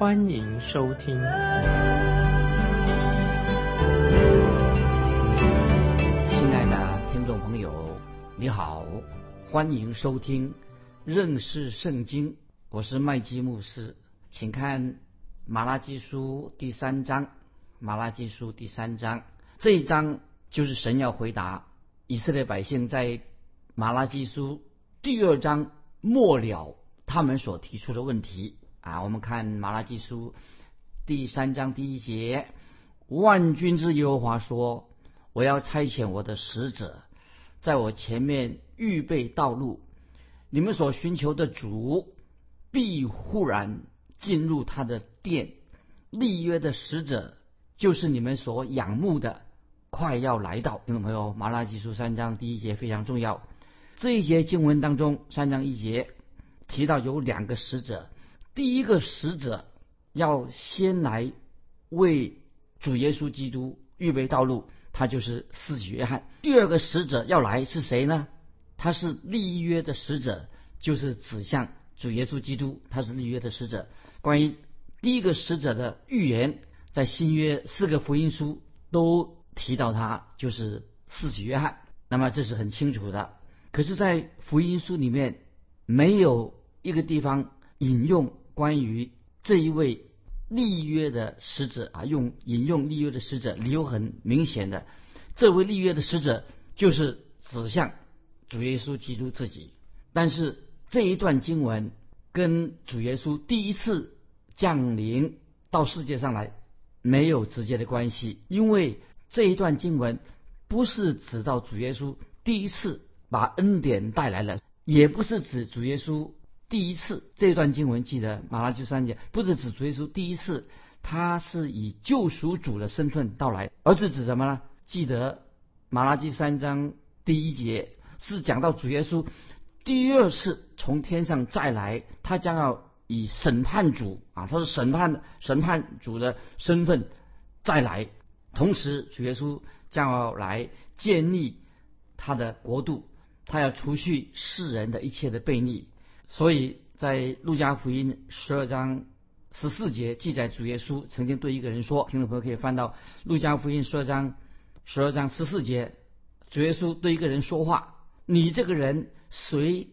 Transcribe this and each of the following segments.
欢迎收听。亲爱的听众朋友，你好，欢迎收听认识圣经。我是麦基牧师，请看马拉基书第三章。马拉基书第三章这一章就是神要回答。以色列百姓在马拉基书第二章末了，他们所提出的问题啊，我们看马拉基书第三章第一节：万军之耶和华说：“我要差遣我的使者，在我前面预备道路。你们所寻求的主，必忽然进入他的殿。立约的使者，就是你们所仰慕的。”快要来到，听众朋友，《马拉基书》三章第一节非常重要。这一节经文当中，三章一节提到有两个使者，第一个使者要先来为主耶稣基督预备道路，他就是四喜约翰。第二个使者要来是谁呢？他是立约的使者，就是指向主耶稣基督，他是立约的使者。关于第一个使者的预言，在新约四个福音书都。提到他就是四喜约翰，那么这是很清楚的。可是，在福音书里面没有一个地方引用关于这一位立约的使者啊，用引用立约的使者，理由很明显的，这位立约的使者就是指向主耶稣基督自己。但是这一段经文跟主耶稣第一次降临到世界上来没有直接的关系，因为。这一段经文不是指到主耶稣第一次把恩典带来了，也不是指主耶稣第一次。这段经文记得马拉基三节，不是指主耶稣第一次，他是以救赎主的身份到来，而是指什么呢？记得马拉基三章第一节是讲到主耶稣第二次从天上再来，他将要以审判主啊，他是审判审判主的身份再来。同时，主耶稣将要来建立他的国度，他要除去世人的一切的悖逆。所以在路加福音十二章十四节记载，主耶稣曾经对一个人说：“听众朋友可以翻到路加福音十二章十二章十四节，主耶稣对一个人说话：‘你这个人，谁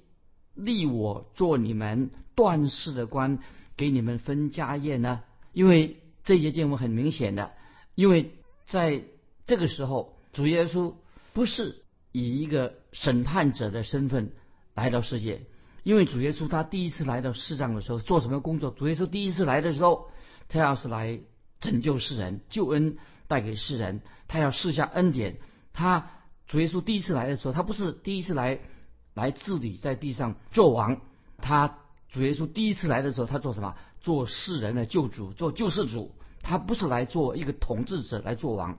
立我做你们断事的官，给你们分家业呢？’因为这节经文很明显的，因为。在这个时候，主耶稣不是以一个审判者的身份来到世界，因为主耶稣他第一次来到世上的时候做什么工作？主耶稣第一次来的时候，他要是来拯救世人，救恩带给世人，他要施下恩典。他主耶稣第一次来的时候，他不是第一次来来治理在地上做王，他主耶稣第一次来的时候，他做什么？做世人的救主，做救世主。他不是来做一个统治者来做王。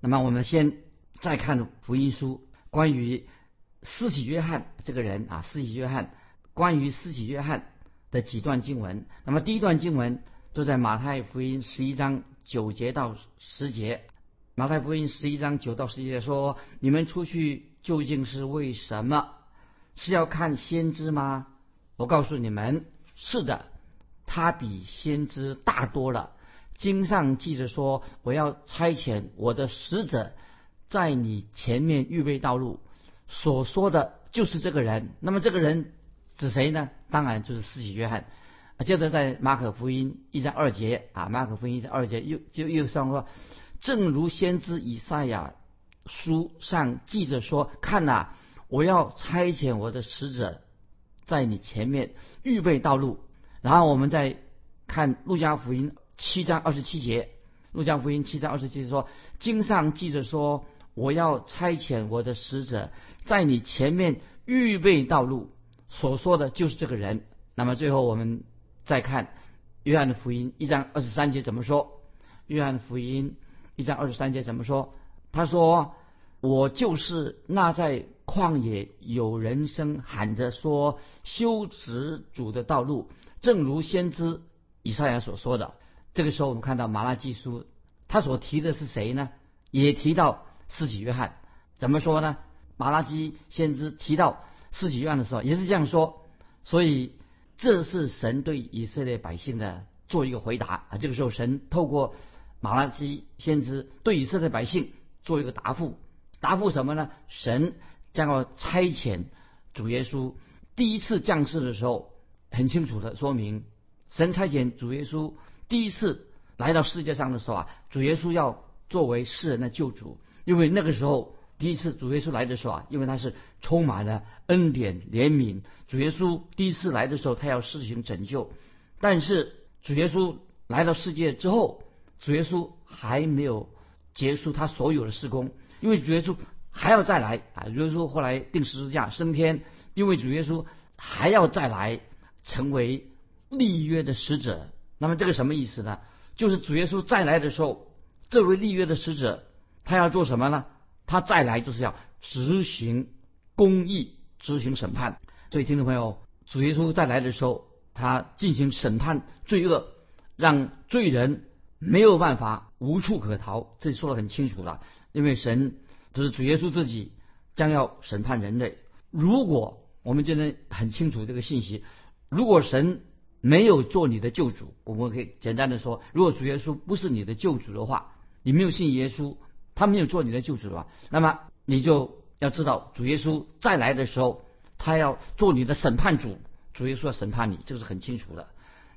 那么我们先再看福音书关于施洗约翰这个人啊，施洗约翰关于施洗约翰的几段经文。那么第一段经文就在马太福音十一章九节到十节。马太福音十一章九到十节说：“你们出去究竟是为什么？是要看先知吗？我告诉你们，是的，他比先知大多了。”经上记着说：“我要差遣我的使者，在你前面预备道路。”所说的就是这个人。那么这个人指谁呢？当然就是施洗约翰。接着在马可福音一章二节啊，马可福音一章二节又就又上说：“正如先知以赛亚书上记着说：看呐，我要差遣我的使者，在你前面预备道路。”然后我们再看路加福音。七章二十七节，路加福音七章二十七节说：“经上记着说，我要差遣我的使者，在你前面预备道路。”所说的就是这个人。那么最后我们再看约翰的福音一章二十三节怎么说？约翰福音一章二十三节怎么说？他说：“我就是那在旷野有人声喊着说修直主的道路，正如先知以赛亚所说的。”这个时候，我们看到马拉基书，他所提的是谁呢？也提到施洗约翰。怎么说呢？马拉基先知提到施洗约翰的时候，也是这样说。所以，这是神对以色列百姓的做一个回答啊。这个时候，神透过马拉基先知对以色列百姓做一个答复。答复什么呢？神将要差遣主耶稣第一次降世的时候，很清楚的说明，神差遣主耶稣第一次来到世界上的时候啊，主耶稣要作为世人的救主，因为那个时候。第一次主耶稣来的时候啊，因为他是充满了恩典怜悯。主耶稣第一次来的时候，他要施行拯救。但是主耶稣来到世界之后，主耶稣还没有结束他所有的施工，因为主耶稣还要再来啊。主耶稣后来定十字架升天，因为主耶稣还要再来成为立约的使者。那么这个什么意思呢？就是主耶稣再来的时候，这位立约的使者他要做什么呢？他再来就是要执行公义、执行审判。所以，听众朋友，主耶稣再来的时候，他进行审判罪恶，让罪人没有办法无处可逃。这里说的很清楚了，因为神就是主耶稣自己将要审判人类。如果我们今天很清楚这个信息，如果神没有做你的救主，我们可以简单的说，如果主耶稣不是你的救主的话，你没有信耶稣。他没有做你的救主吧？那么你就要知道，主耶稣再来的时候，他要做你的审判主。主耶稣要审判你，这个是很清楚的。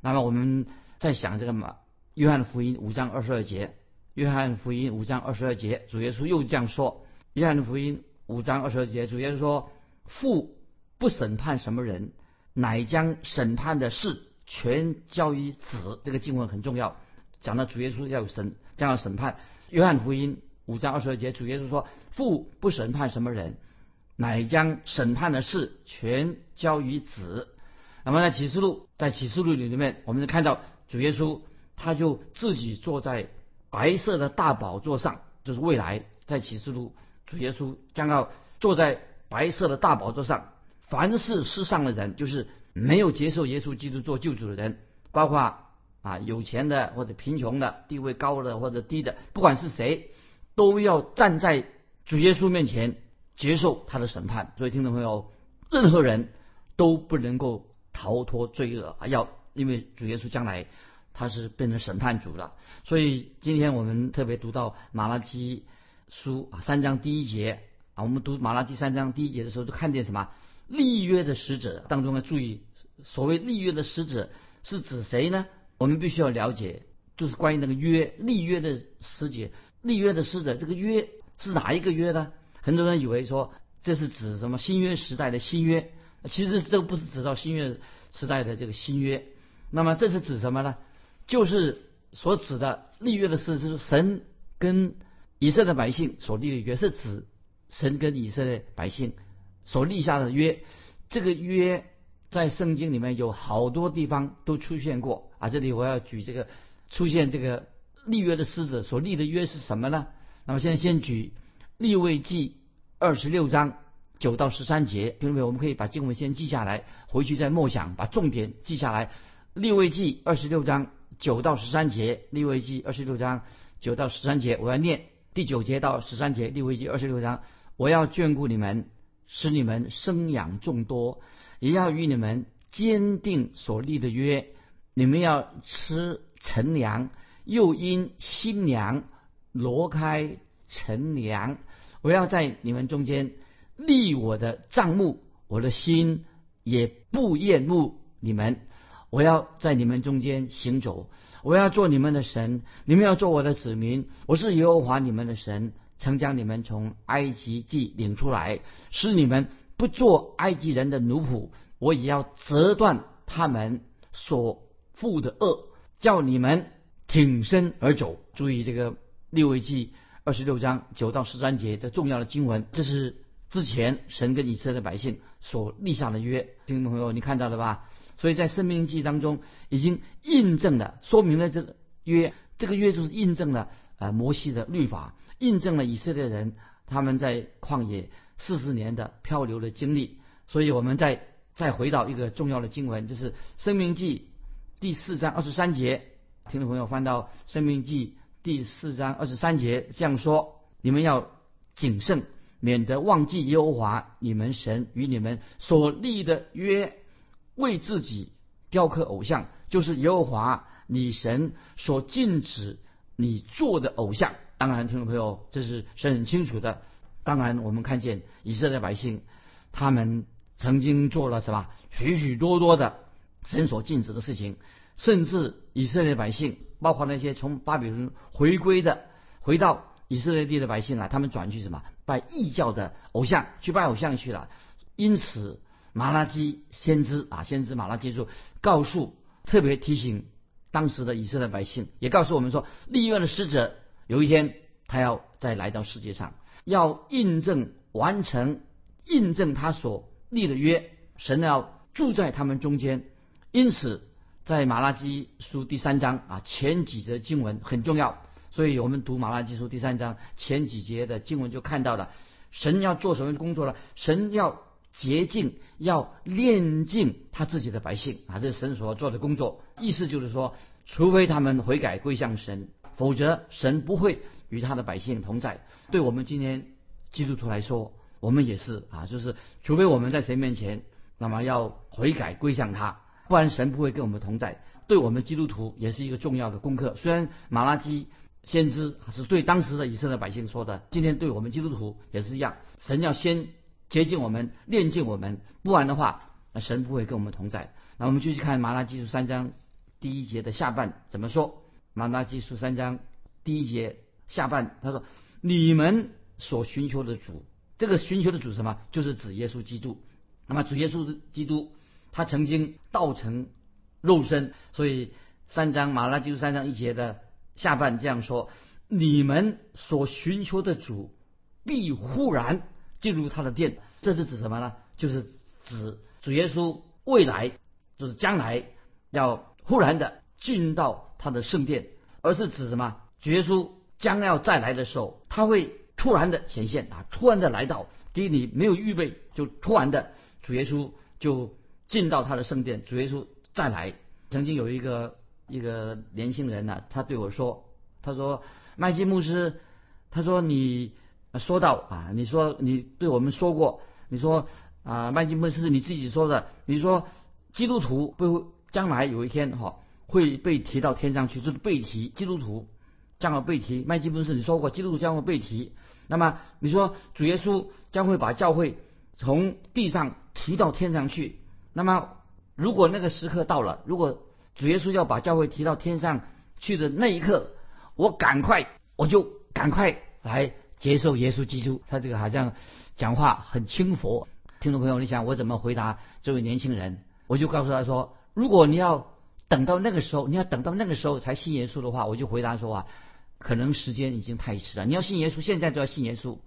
那么我们在想这个嘛？约翰福音五章二十二节，约翰福音五章二十二节，主耶稣又这样说：约翰福音五章二十二节，主耶稣说：“父不审判什么人，乃将审判的事全交于子。”这个经文很重要，讲到主耶稣要审，将要审判。约翰福音。五章二十二节，主耶稣说：“父不审判什么人，乃将审判的事全交于子。”那么在启示录，在启示录里面，我们看到主耶稣他就自己坐在白色的大宝座上，就是未来在启示录，主耶稣将要坐在白色的大宝座上。凡是世上的人，就是没有接受耶稣基督做救主的人，包括啊有钱的或者贫穷的，地位高的或者低的，不管是谁。都要站在主耶稣面前接受他的审判，所以听众朋友，任何人都不能够逃脱罪恶啊！要因为主耶稣将来他是变成审判主了，所以今天我们特别读到马拉基书啊三章第一节啊，我们读马拉基三章第一节的时候，就看见什么立约的使者当中要注意，所谓立约的使者是指谁呢？我们必须要了解，就是关于那个约立约的使者。立约的使者，这个约是哪一个约呢？很多人以为说这是指什么新约时代的新约，其实这个不是指到新约时代的这个新约。那么这是指什么呢？就是所指的立约的事，就是神跟以色列百姓所立的约，是指神跟以色列百姓所立下的约。这个约在圣经里面有好多地方都出现过啊。这里我要举这个出现这个。立约的狮子所立的约是什么呢？那么现在先举立位记二十六章九到十三节，听众朋友，我们可以把经文先记下来，回去再默想，把重点记下来。立位记二十六章九到十三节，立位记二十六章九到十三节，我要念第九节到十三节。立位记二十六章，我要眷顾你们，使你们生养众多，也要与你们坚定所立的约，你们要吃陈粮。又因新娘挪开陈娘，我要在你们中间立我的帐幕，我的心也不厌恶你们。我要在你们中间行走，我要做你们的神，你们要做我的子民。我是耶和华你们的神，曾将你们从埃及地领出来，使你们不做埃及人的奴仆。我也要折断他们所负的恶，叫你们。挺身而走，注意这个六位记二十六章九到十三节的重要的经文，这是之前神跟以色列百姓所立下的约。听众朋友，你看到了吧？所以在生命记当中已经印证了，说明了这个约，这个约就是印证了呃摩西的律法，印证了以色列人他们在旷野四十年的漂流的经历。所以我们再再回到一个重要的经文，就是《生命记》第四章二十三节。听众朋友翻到《生命记》第四章二十三节，这样说：你们要谨慎，免得忘记耶和华你们神与你们所立的约，为自己雕刻偶像，就是耶和华你神所禁止你做的偶像。当然，听众朋友，这是是很清楚的。当然，我们看见以色列百姓，他们曾经做了什么许许多多的神所禁止的事情。甚至以色列百姓，包括那些从巴比伦回归的、回到以色列地的百姓啊，他们转去什么拜异教的偶像，去拜偶像去了。因此，马拉基先知啊，先知马拉基就告诉，特别提醒当时的以色列百姓，也告诉我们说，立约的使者有一天他要再来到世界上，要印证完成、印证他所立的约，神要住在他们中间。因此。在马拉基书第三章啊，前几则经文很重要，所以我们读马拉基书第三章前几节的经文就看到了，神要做什么工作呢？神要洁净，要炼净他自己的百姓啊，这是神所做的工作。意思就是说，除非他们悔改归向神，否则神不会与他的百姓同在。对我们今天基督徒来说，我们也是啊，就是除非我们在神面前，那么要悔改归向他。不然神不会跟我们同在，对我们基督徒也是一个重要的功课。虽然马拉基先知是对当时的以色列百姓说的，今天对我们基督徒也是一样。神要先接近我们，炼净我们，不然的话，神不会跟我们同在。那我们继续看马拉基书三章第一节的下半怎么说？马拉基书三章第一节下半他说：“你们所寻求的主，这个寻求的主什么？就是指耶稣基督。那么主耶稣基督。”他曾经道成肉身，所以三章马拉基书三章一节的下半这样说：你们所寻求的主必忽然进入他的殿。这是指什么呢？就是指主耶稣未来就是将来要忽然的进到他的圣殿，而是指什么？主耶稣将要再来的时候，他会突然的显现啊，突然的来到，给你没有预备，就突然的主耶稣就。进到他的圣殿，主耶稣再来。曾经有一个一个年轻人呢，他对我说：“他说麦基牧师，他说你说到啊，你说你对我们说过，你说啊麦基牧师是你自己说的，你说基督徒会将来有一天哈会被提到天上去，就是被提基督徒将要被提。麦基牧师你说过基督徒将会被提，那么你说主耶稣将会把教会从地上提到天上去。”那么，如果那个时刻到了，如果主耶稣要把教会提到天上去的那一刻，我赶快，我就赶快来接受耶稣基督。他这个好像讲话很轻浮。听众朋友，你想我怎么回答这位年轻人？我就告诉他说：如果你要等到那个时候，你要等到那个时候才信耶稣的话，我就回答说啊，可能时间已经太迟了。你要信耶稣，现在就要信耶稣，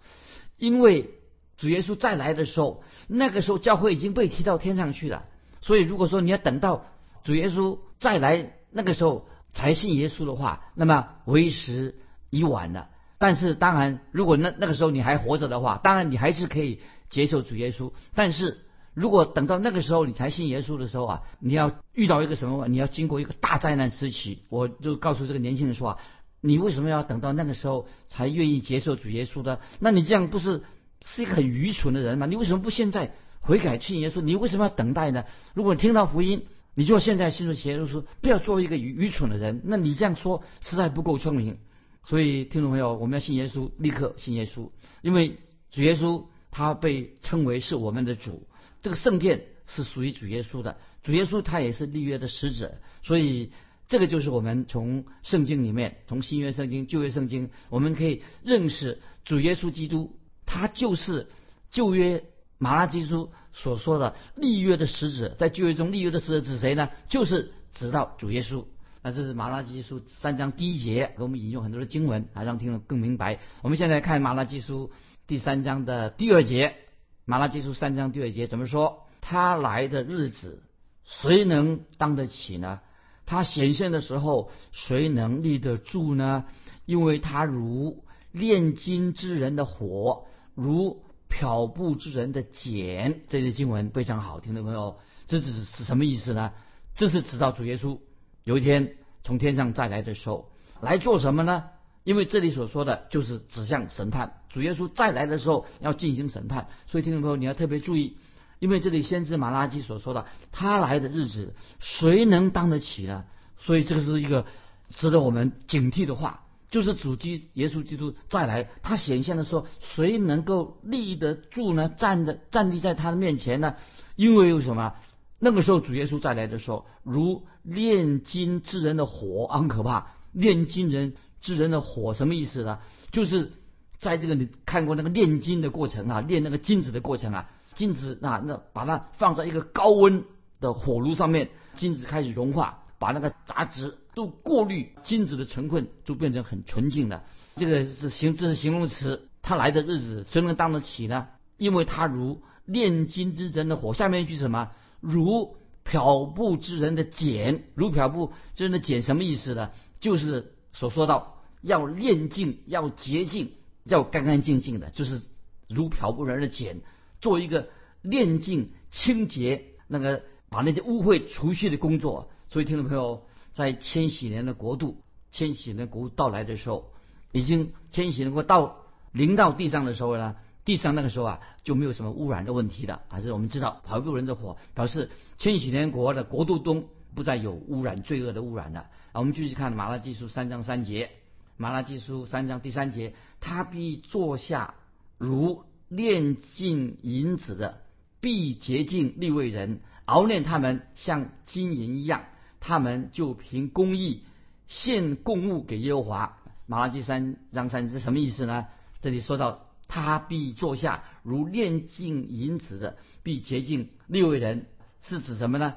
因为。主耶稣再来的时候，那个时候教会已经被提到天上去了。所以，如果说你要等到主耶稣再来那个时候才信耶稣的话，那么为时已晚了。但是，当然，如果那那个时候你还活着的话，当然你还是可以接受主耶稣。但是如果等到那个时候你才信耶稣的时候啊，你要遇到一个什么？你要经过一个大灾难时期。我就告诉这个年轻人说啊，你为什么要等到那个时候才愿意接受主耶稣的？那你这样不是？是一个很愚蠢的人嘛？你为什么不现在悔改信耶稣？你为什么要等待呢？如果你听到福音，你就现在信主耶稣，不要做一个愚愚蠢的人。那你这样说实在不够聪明。所以听众朋友，我们要信耶稣，立刻信耶稣，因为主耶稣他被称为是我们的主，这个圣殿是属于主耶稣的。主耶稣他也是立约的使者，所以这个就是我们从圣经里面，从新约圣经、旧约圣经，我们可以认识主耶稣基督。他就是旧约马拉基书所说的立约的使者，在旧约中立约的使者指谁呢？就是指到主耶稣。那这是马拉基书三章第一节，给我们引用很多的经文啊，让听众更明白。我们现在看马拉基书第三章的第二节，马拉基书三章第二节怎么说？他来的日子，谁能当得起呢？他显现的时候，谁能立得住呢？因为他如炼金之人的火，如漂布之人的茧。这些经文非常好听的朋友，这是是什么意思呢？这是指到主耶稣有一天从天上再来的时候，来做什么呢？因为这里所说的就是指向审判，主耶稣再来的时候要进行审判，所以听众朋友你要特别注意。因为这里先知马拉基所说的他来的日子，谁能当得起呢？所以这个是一个值得我们警惕的话，就是主基耶稣基督再来，他显现的时候，谁能够立得住呢？站的站立在他的面前呢？因为有什么？那个时候主耶稣再来的时候，如炼金之人的火，很可怕。炼金人之人的火什么意思呢？就是在这个你看过那个炼金的过程啊，炼那个金子的过程啊。金子那那把它放在一个高温的火炉上面，金子开始融化，把那个杂质都过滤，金子的成分就变成很纯净的。这个是形，这是形容词。他来的日子谁能当得起呢？因为他如炼金之人的火。下面一句什么？如漂布之人的碱。如漂布之人的碱什么意思呢？就是所说到要炼净、要洁净、要干干净净的，就是如漂布人的碱。做一个炼净、清洁，那个把那些污秽除去的工作。所以，听众朋友，在千禧年的国度，千禧年国度到来的时候，已经千禧年国到临到地上的时候呢，地上那个时候啊就没有什么污染的问题的。还是我们知道，跑步人的火表示千禧年国的国度中不再有污染、罪恶的污染了。我们继续看马拉基书三章三节，马拉基书三章第三节，他必坐下如。炼尽银子的，必洁净利未人，熬炼他们像金银一样，他们就凭公义献供物给耶和华。马拉基三章三是什么意思呢？这里说到他必坐下如炼尽银子的，必洁净六位人，是指什么呢？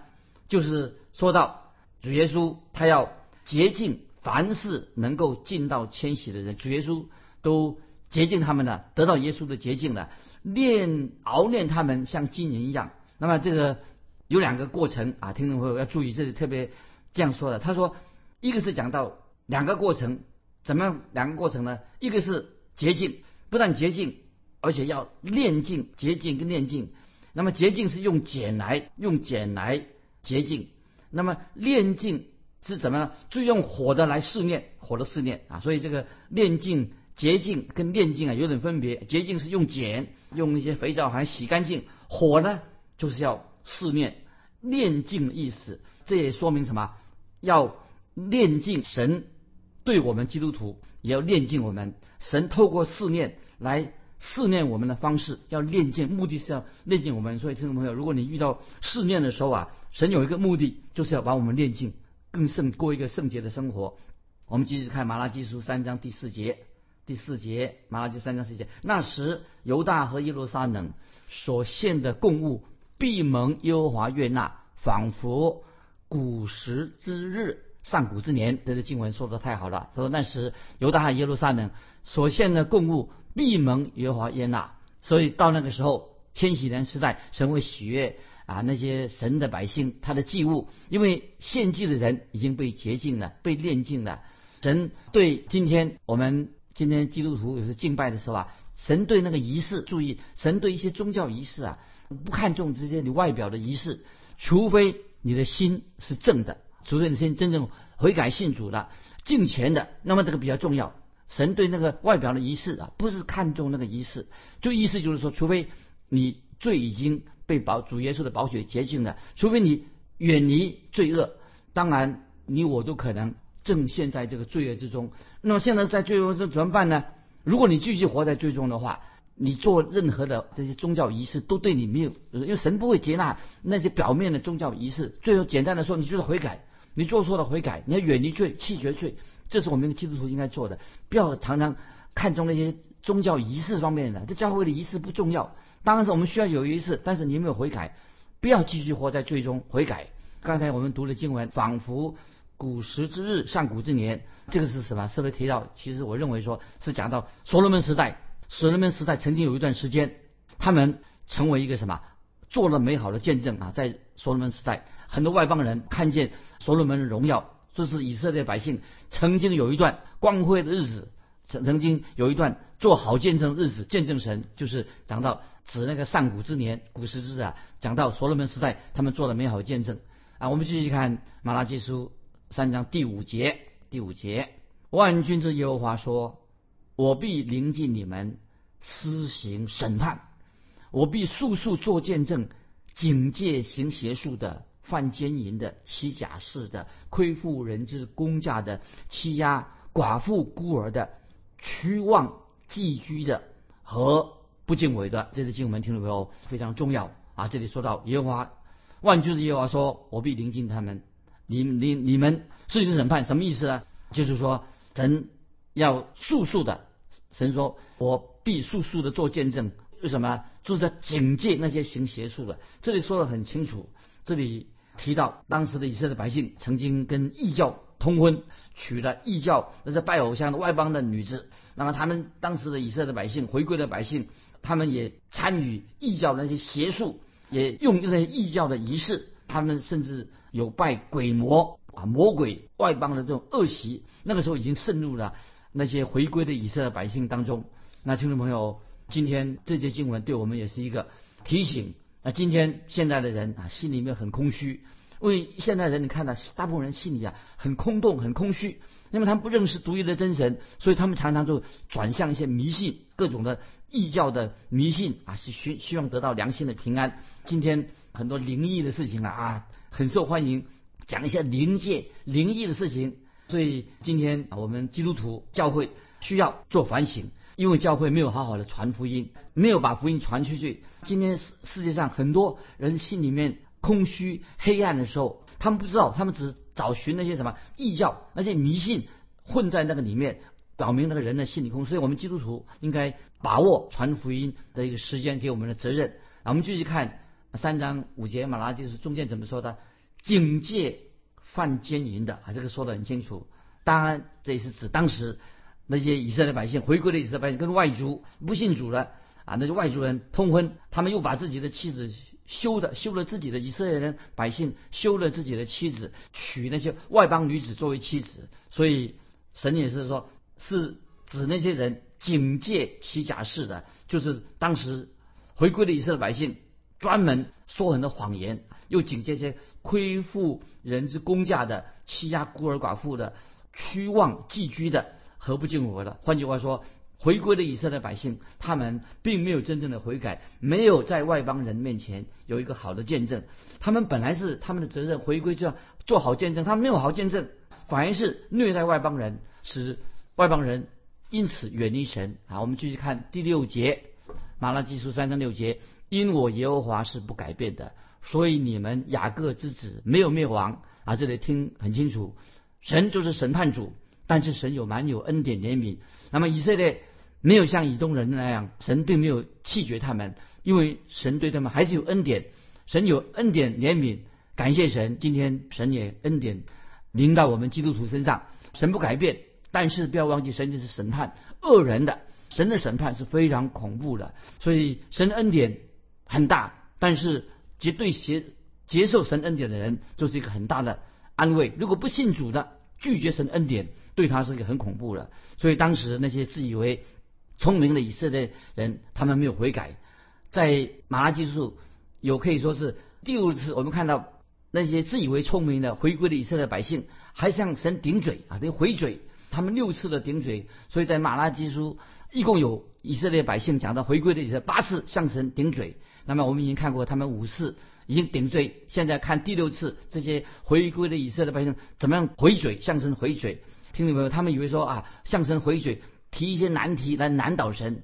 就是说到主耶稣他要洁净凡是能够进到千禧的人，主耶稣都。洁净他们的，得到耶稣的洁净的，炼熬炼他们像金银一样。那么这个有两个过程啊，听众朋友要注意，这里特别这样说的。他说，一个是讲到两个过程，怎么样两个过程呢？一个是洁净，不但洁净，而且要炼净，洁净跟炼净。那么洁净是用碱来用碱来洁净，那么炼净是怎么呢？就用火的来试炼，火的试炼啊。所以这个炼净。洁净跟炼净啊有点分别，洁净是用碱，用一些肥皂还洗干净；火呢就是要试炼，炼净的意思。这也说明什么？要炼净神对我们基督徒也要炼净我们。神透过试炼来试炼我们的方式，要炼净，目的是要炼净我们。所以听众朋友，如果你遇到试炼的时候啊，神有一个目的，就是要把我们炼净，更胜过一个圣洁的生活。我们继续看马拉基书三章第四节。第四节，马拉基三章四节，那时犹大和耶路撒冷所献的供物必蒙耶和华悦纳，仿佛古时之日，上古之年。这个经文说的太好了。他说那时犹大和耶路撒冷所献的供物必蒙耶和华悦纳，所以到那个时候，千禧年时代，神会喜悦啊那些神的百姓，他的祭物，因为献祭的人已经被洁净了，被炼净了。神对今天我们。今天基督徒有时敬拜的时候啊，神对那个仪式，注意，神对一些宗教仪式啊，不看重这些你外表的仪式，除非你的心是正的，除非你心真正悔改信主的，敬虔的，那么这个比较重要。神对那个外表的仪式啊，不是看重那个仪式，就意思就是说，除非你罪已经被保主耶稣的宝血洁净了，除非你远离罪恶，当然你我都可能。正陷在这个罪恶之中，那么现在在罪恶中怎么办呢？如果你继续活在罪中的话，你做任何的这些宗教仪式都对你没有，因为神不会接纳那些表面的宗教仪式。最后简单的说，你就是悔改，你做错了悔改，你要远离罪，弃绝罪，这是我们基督徒应该做的。不要常常看重那些宗教仪式方面的，这教会的仪式不重要，当然是我们需要有仪式，但是你有没有悔改？不要继续活在罪中，悔改。刚才我们读的经文，仿佛。古时之日，上古之年，这个是什么？是不是提到？其实我认为说是讲到所罗门时代。所罗门时代曾经有一段时间，他们成为一个什么做了美好的见证啊，在所罗门时代，很多外邦人看见所罗门的荣耀，就是以色列百姓曾经有一段光辉的日子，曾曾经有一段做好见证日子，见证神，就是讲到指那个上古之年，古时之啊，讲到所罗门时代，他们做了美好见证啊。我们继续看马拉基书三章第五节，第五节，万军之耶和华说：“我必临近你们，施行审判。”我必速速做见证，警戒行邪术的、犯奸淫的、欺假事的、亏负人之公价的、欺压寡妇孤儿的、屈望寄居的和不敬畏的。这是经文听众朋友非常重要啊！这里说到耶和华万军之耶和华说：“我必临近他们，你你你们事行审判，什么意思呢？就是说神要速速的，神说我必速速的做见证。”为什么？就是在警戒那些行邪术的。这里说的很清楚，这里提到当时的以色列百姓曾经跟异教通婚，娶了异教那是拜偶像的外邦的女子。那么他们当时的以色列百姓回归的百姓，他们也参与异教那些邪术，也用那些异教的仪式。他们甚至有拜鬼魔啊，魔鬼外邦的这种恶习。那个时候已经渗入了那些回归的以色列百姓当中。那听众朋友。今天这节经文对我们也是一个提醒。那今天现在的人啊，心里面很空虚，因为现在人你看到大部分人心里啊很空洞、很空虚，因为他们不认识独一的真神，所以他们常常就转向一些迷信、各种的异教的迷信啊，是希希望得到良心的平安。今天很多灵异的事情啊啊很受欢迎，讲一些灵界灵异的事情，所以今天我们基督徒教会需要做反省。因为教会没有好好的传福音，没有把福音传出去。今天世世界上很多人心里面空虚、黑暗的时候，他们不知道，他们只找寻那些什么异教、那些迷信混在那个里面，表明那个人的心里空。所以我们基督徒应该把握传福音的一个时间，给我们的责任。我们继续看三章五节，马拉就是中间怎么说的？警戒犯奸淫的啊，这个说的很清楚。当然，这也是指当时。那些以色列百姓回归的以色列百姓跟外族不信主了啊，那些外族人通婚，他们又把自己的妻子休的休了自己的以色列人百姓休了自己的妻子，娶那些外邦女子作为妻子，所以神也是说，是指那些人警戒其假事的，就是当时回归的以色列百姓专门说很多谎言，又警戒些亏负人之公价的、欺压孤儿寡妇的、屈望寄居的。何不敬我的？换句话说，回归的以色列百姓，他们并没有真正的悔改，没有在外邦人面前有一个好的见证。他们本来是他们的责任，回归就要做好见证，他们没有好见证，反而是虐待外邦人，使外邦人因此远离神。啊，我们继续看第六节，马拉基书三章六节：因我耶和华是不改变的，所以你们雅各之子没有灭亡。啊，这里听很清楚，神就是审判主。但是神有蛮有恩典怜悯，那么以色列没有像以东人那样，神并没有弃绝他们，因为神对他们还是有恩典，神有恩典怜悯，感谢神。今天神也恩典临到我们基督徒身上，神不改变，但是不要忘记神就是审判恶人的，神的审判是非常恐怖的，所以神的恩典很大，但是绝对接接受神恩典的人就是一个很大的安慰。如果不信主的，拒绝神恩典。对他是一个很恐怖的，所以当时那些自以为聪明的以色列人，他们没有悔改。在马拉基书有可以说是第六次，我们看到那些自以为聪明的回归的以色列百姓，还向神顶嘴啊，那回嘴，他们六次的顶嘴。所以在马拉基书一共有以色列百姓讲到回归的以色列八次向神顶嘴。那么我们已经看过他们五次已经顶罪，现在看第六次这些回归的以色列百姓怎么样回嘴向神回嘴。听众朋友，他们以为说啊，向神回嘴，提一些难题来难倒神，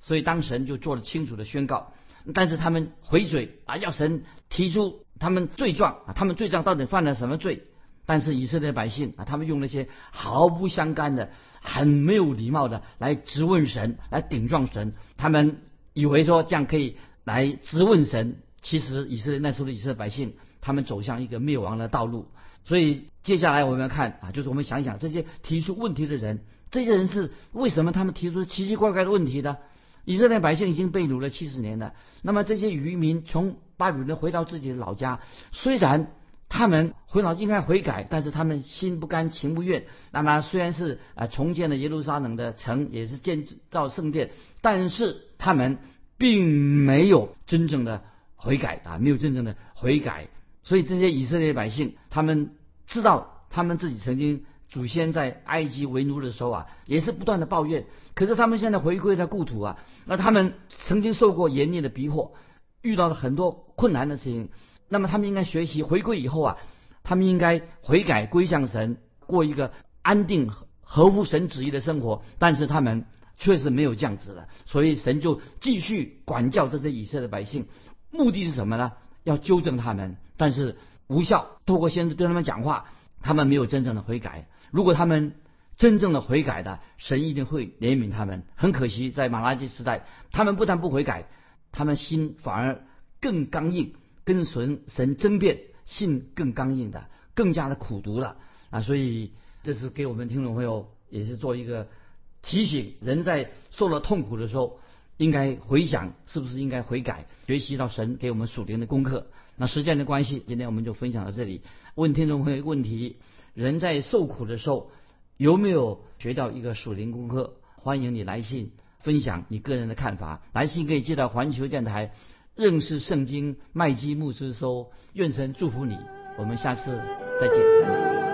所以当神就做了清楚的宣告。但是他们回嘴啊，要神提出他们罪状啊，他们罪状到底犯了什么罪？但是以色列百姓啊，他们用那些毫不相干的、很没有礼貌的来质问神，来顶撞神。他们以为说这样可以来质问神，其实以色列那时候的以色列百姓，他们走向一个灭亡的道路。所以接下来我们要看啊，就是我们想一想这些提出问题的人，这些人是为什么他们提出奇奇怪怪的问题呢？以色列百姓已经被掳了七十年了。那么这些渔民从巴比伦回到自己的老家，虽然他们回老应该悔改，但是他们心不甘情不愿。那么虽然是啊重建了耶路撒冷的城，也是建造圣殿，但是他们并没有真正的悔改啊，没有真正的悔改。所以这些以色列百姓，他们知道他们自己曾经。祖先在埃及为奴的时候啊，也是不断的抱怨。可是他们现在回归了故土啊，那他们曾经受过严厉的逼迫，遇到了很多困难的事情。那么他们应该学习回归以后啊，他们应该悔改归向神，过一个安定合乎神旨意的生活。但是他们确实没有降旨了，所以神就继续管教这些以色列百姓，目的是什么呢？要纠正他们，但是无效。透过先知对他们讲话，他们没有真正的悔改。如果他们真正的悔改的，神一定会怜悯他们。很可惜，在马拉基时代，他们不但不悔改，他们心反而更刚硬，跟神神争辩，心更刚硬的，更加的苦读了啊！所以这是给我们听众朋友也是做一个提醒：人在受了痛苦的时候，应该回想是不是应该悔改，学习到神给我们属灵的功课。那时间的关系，今天我们就分享到这里。问听众朋友问题。人在受苦的时候，有没有学到一个属灵功课？欢迎你来信分享你个人的看法。来信可以寄到环球电台认识圣经麦基牧师收。愿神祝福你，我们下次再见。